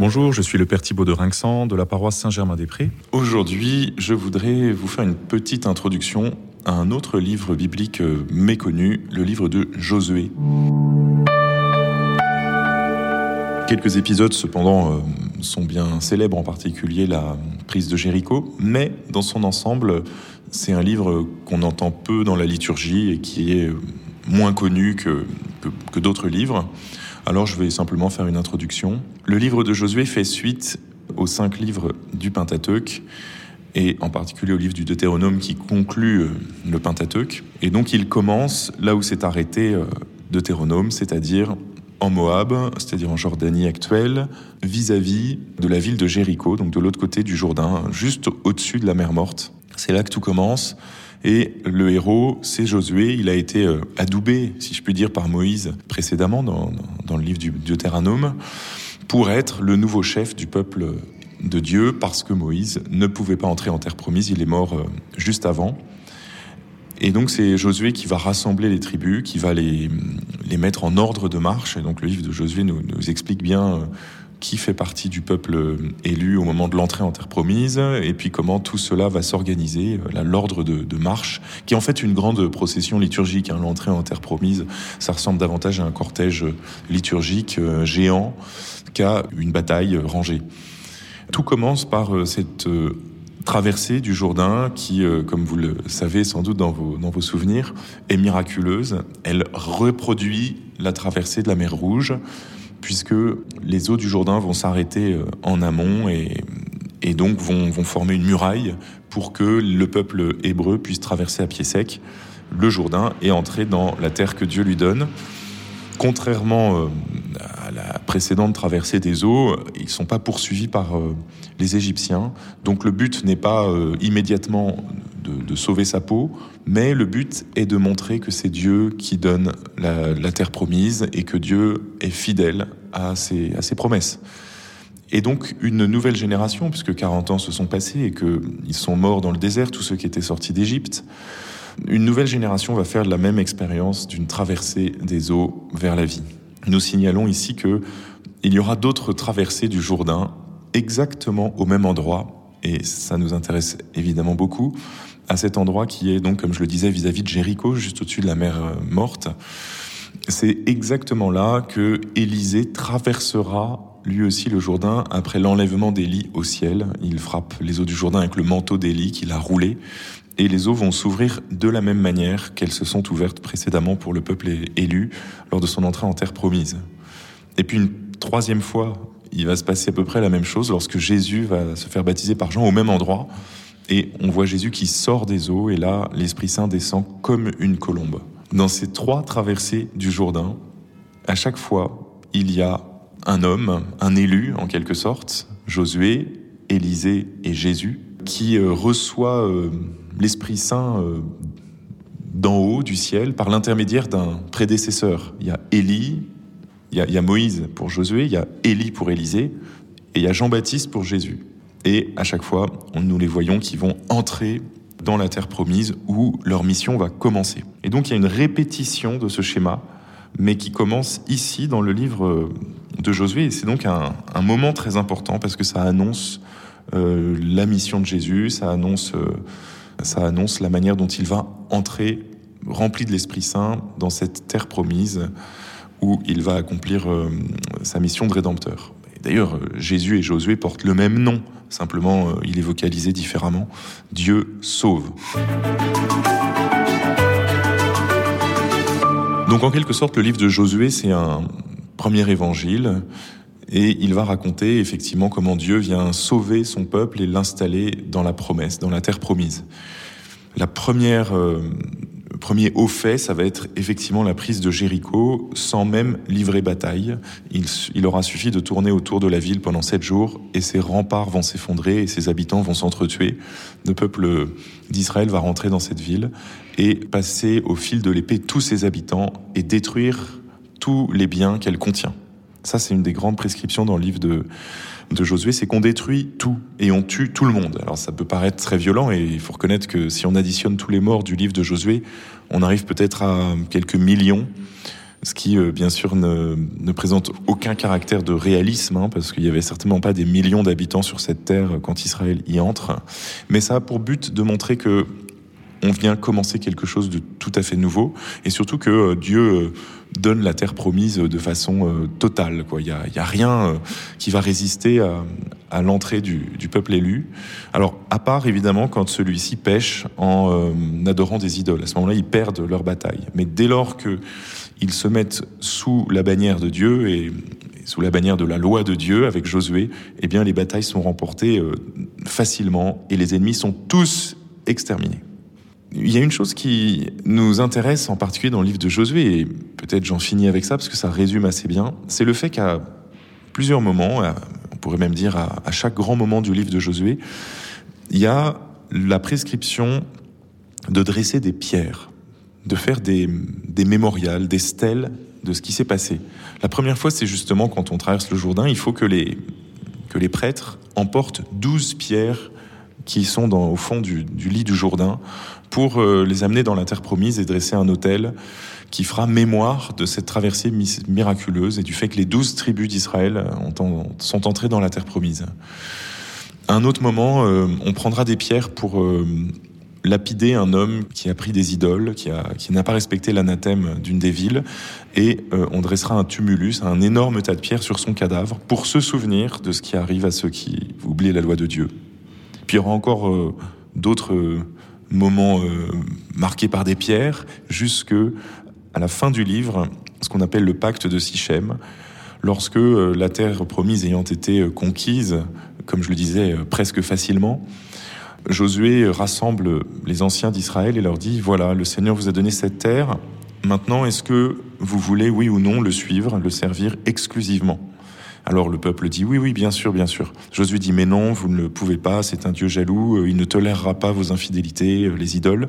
Bonjour, je suis le Père Thibault de Rinxan de la paroisse Saint-Germain-des-Prés. Aujourd'hui, je voudrais vous faire une petite introduction à un autre livre biblique euh, méconnu, le livre de Josué. Quelques épisodes, cependant, euh, sont bien célèbres, en particulier la prise de Jéricho, mais dans son ensemble, c'est un livre qu'on entend peu dans la liturgie et qui est moins connu que, que, d'autres livres. Alors je vais simplement faire une introduction. Le livre de Josué fait suite aux cinq livres du Pentateuque et en particulier au livre du Deutéronome qui conclut euh, le Pentateuque. Et donc il commence là où s'est arrêté euh, Deutéronome, c'est-à-dire en Moab, c'est-à-dire en Jordanie actuelle, vis-à-vis de la ville de Jéricho, donc de l'autre côté du Jourdain, juste au-dessus de la mer Morte. C'est là que tout commence. Et le héros, c'est Josué. Il a été euh, adoubé, si je puis dire, par Moïse précédemment dans, dans le livre du Deutéronome pour être le nouveau chef du peuple de Dieu parce que Moïse ne pouvait pas entrer en terre promise. Il est mort euh, juste avant. Et donc c'est Josué qui va rassembler les tribus, qui va les, mettre en ordre de marche. Et donc le livre de Josué nous, nous explique bien euh, qui fait partie du peuple euh, élu au moment de l'entrée en terre promise, et puis comment tout cela va s'organiser, euh, l'ordre de, marche, qui est en fait une grande procession liturgique. Hein. L'entrée en terre promise, ça ressemble davantage à un cortège liturgique géant qu'à une bataille rangée. Tout commence par cette traversée du Jourdain qui, euh, comme vous le savez sans doute dans vos, dans vos souvenirs, est miraculeuse. Elle reproduit la traversée de la mer Rouge, puisque les eaux du Jourdain vont s'arrêter euh, en amont et, donc vont, former une muraille pour que le peuple hébreu puisse traverser à pied sec le Jourdain et entrer dans la terre que Dieu lui donne. Contrairement euh, à la précédente traversée des eaux, ils ne sont pas poursuivis par euh, les Égyptiens. Donc le but n'est pas immédiatement de, sauver sa peau, mais le but est de montrer que c'est Dieu qui donne la, terre promise et que Dieu est fidèle à ses, promesses. Et donc une nouvelle génération, puisque 40 ans se sont passés et qu'ils sont morts dans le désert, tous ceux qui étaient sortis d'Égypte, une nouvelle génération va faire la même expérience d'une traversée des eaux vers la vie. Nous signalons ici que il y aura d'autres traversées du Jourdain exactement au même endroit et ça nous intéresse évidemment beaucoup à cet endroit qui est donc comme je le disais vis-à-vis de Jéricho juste au-dessus de la mer euh, morte. C'est exactement là que Élisée traversera lui aussi le Jourdain après l'enlèvement d'Élie au ciel. Il frappe les eaux du Jourdain avec le manteau d'Élie qu'il a roulé et les eaux vont s'ouvrir de la même manière qu'elles se sont ouvertes précédemment pour le peuple élu lors de son entrée en terre promise. Et puis une troisième fois, il va se passer à peu près la même chose lorsque Jésus va se faire baptiser par Jean au même endroit. Et on voit Jésus qui sort des eaux et là, l'Esprit Saint descend comme une colombe. Dans ces trois traversées du Jourdain, à chaque fois, il y a un homme, un élu en quelque sorte, Josué, Élisée et Jésus, qui euh, reçoit euh, l'Esprit Saint euh, d'en haut du ciel par l'intermédiaire d'un prédécesseur. Il y a Élie, il y, a, Moïse pour Josué, il y a Élie pour Élisée, et il y a Jean-Baptiste pour Jésus. Et à chaque fois, nous les voyons qui vont entrer dans la terre promise où leur mission va commencer. Et donc il y a une répétition de ce schéma, mais qui commence ici dans le livre de Josué. Et c'est donc un, moment très important parce que ça annonce euh, la mission de Jésus, ça annonce, euh, ça annonce la manière dont il va entrer rempli de l'Esprit Saint dans cette terre promise où il va accomplir euh, sa mission de rédempteur. D'ailleurs, Jésus et Josué portent le même nom, simplement il est vocalisé différemment. Dieu sauve. Donc en quelque sorte, le livre de Josué, c'est un premier évangile et il va raconter effectivement comment Dieu vient sauver son peuple et l'installer dans la promesse, dans la terre promise. La première, euh, premier haut fait, ça va être effectivement la prise de Jéricho sans même livrer bataille. Il, il aura suffi de tourner autour de la ville pendant sept jours et ses remparts vont s'effondrer et ses habitants vont s'entretuer. Le peuple d'Israël va rentrer dans cette ville et passer au fil de l'épée tous ses habitants et détruire tous les biens qu'elle contient. Ça, c'est une des grandes prescriptions dans le livre de, de Josué, c'est qu'on détruit tout et on tue tout le monde. Alors ça peut paraître très violent et il faut reconnaître que si on additionne tous les morts du livre de Josué, on arrive peut-être à quelques millions. ce qui euh, bien sûr ne, présente aucun caractère de réalisme, hein, parce qu'il y avait certainement pas des millions d'habitants sur cette terre quand Israël y entre, mais ça a pour but de montrer que on vient commencer quelque chose de tout à fait nouveau, et surtout que euh, Dieu euh, donne la terre promise de façon totale. Il n'y a, rien qui va résister à, l'entrée du, peuple élu. Alors, à part évidemment quand celui-ci pêche en adorant des idoles. À ce moment-là, ils perdent leur bataille. Mais dès lors que ils se mettent sous la bannière de Dieu et, sous la bannière de la loi de Dieu avec Josué, eh bien les batailles sont remportées euh, facilement et les ennemis sont tous exterminés. Il y a une chose qui nous intéresse en particulier dans le livre de Josué, et peut-être j'en finis avec ça parce que ça résume assez bien, c'est le fait qu'à plusieurs moments, on pourrait même dire à, chaque grand moment du livre de Josué, il y a la prescription de dresser des pierres de faire des, des mémorials, des stèles de ce qui s'est passé. La première fois, c'est justement quand on traverse le Jourdain, il faut que les, que les prêtres emportent douze pierres qui sont au fond du, lit du Jourdain pour euh, les amener dans la terre promise et dresser un autel qui fera mémoire de cette traversée miraculeuse et du fait que les douze tribus d'Israël sont entrées dans la terre promise. À un autre moment, euh, on prendra des pierres pour euh, lapider un homme qui a pris des idoles, qui n'a pas respecté l'anathème d'une des villes, et euh, on dressera un tumulus, un énorme tas de pierres sur son cadavre, pour se souvenir de ce qui arrive à ceux qui oublient la loi de Dieu. Puis il y aura encore euh, d'autres euh, moments marqués par des pierres, jusque à la fin du livre, ce qu'on appelle le pacte de Sichem, lorsque la terre promise ayant été conquise, comme je le disais, presque facilement, Josué rassemble les anciens d'Israël et leur dit, voilà, le Seigneur vous a donné cette terre, maintenant est-ce que vous voulez, oui ou non, le suivre, le servir exclusivement? Alors le peuple dit oui, oui, bien sûr, bien sûr. Josué dit mais non, vous ne le pouvez pas, c'est un Dieu jaloux, euh, il ne tolérera pas vos infidélités, euh, les idoles.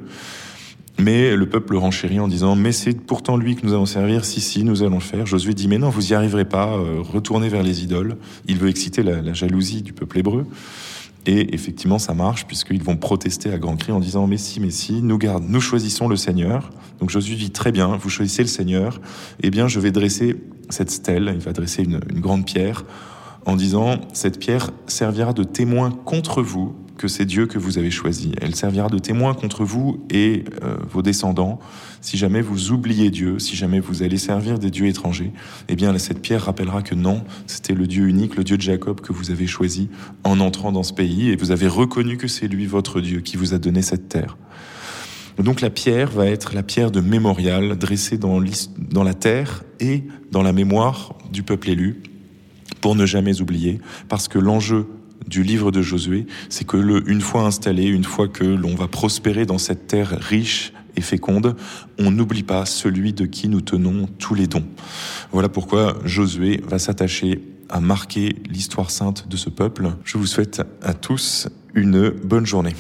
Mais le peuple renchérit en disant mais c'est pourtant lui que nous allons servir, si, si, nous allons le faire. Josué dit mais non, vous y arriverez pas, euh, retournez vers les idoles. Il veut exciter la jalousie du peuple hébreu. Et effectivement, ça marche puisqu'ils vont protester à grands cris en disant mais si, mais si, nous nous choisissons le Seigneur. Donc Josué dit très bien, vous choisissez le Seigneur. Eh bien, je vais dresser cette stèle. Il va dresser une grande pierre en disant cette pierre servira de témoin contre vous que c'est Dieu que vous avez choisi. Elle servira de témoin contre vous et euh, vos descendants. Si jamais vous oubliez Dieu, si jamais vous allez servir des dieux étrangers, eh bien cette pierre rappellera que non, c'était le Dieu unique, le Dieu de Jacob que vous avez choisi en entrant dans ce pays et vous avez reconnu que c'est lui votre Dieu qui vous a donné cette terre. Donc la pierre va être la pierre de mémorial dressée dans, dans la terre et dans la mémoire du peuple élu pour ne jamais oublier, parce que l'enjeu du livre de Josué, c'est que le, une fois installé, une fois que l'on va prospérer dans cette terre riche et féconde, on n'oublie pas celui de qui nous tenons tous les dons. Voilà pourquoi Josué va s'attacher à marquer l'histoire sainte de ce peuple. Je vous souhaite à tous une bonne journée.